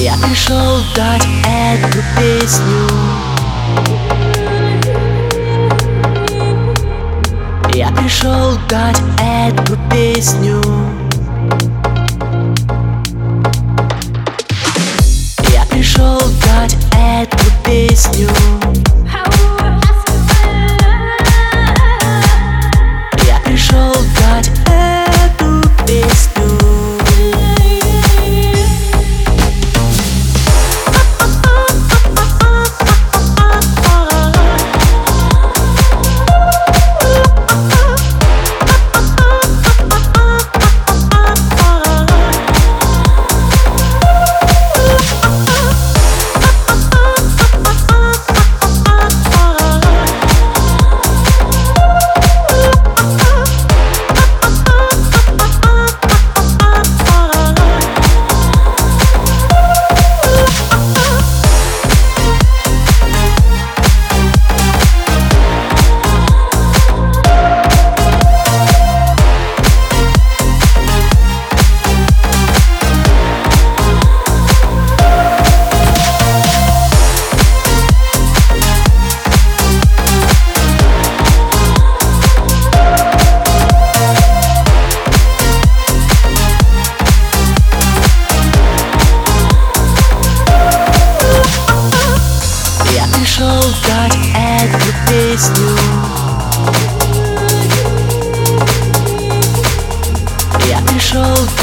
Я пришел дать эту песню. Я пришел дать эту песню. Я пришел дать эту песню. Я пришел дать эту как эту песню Я пришел в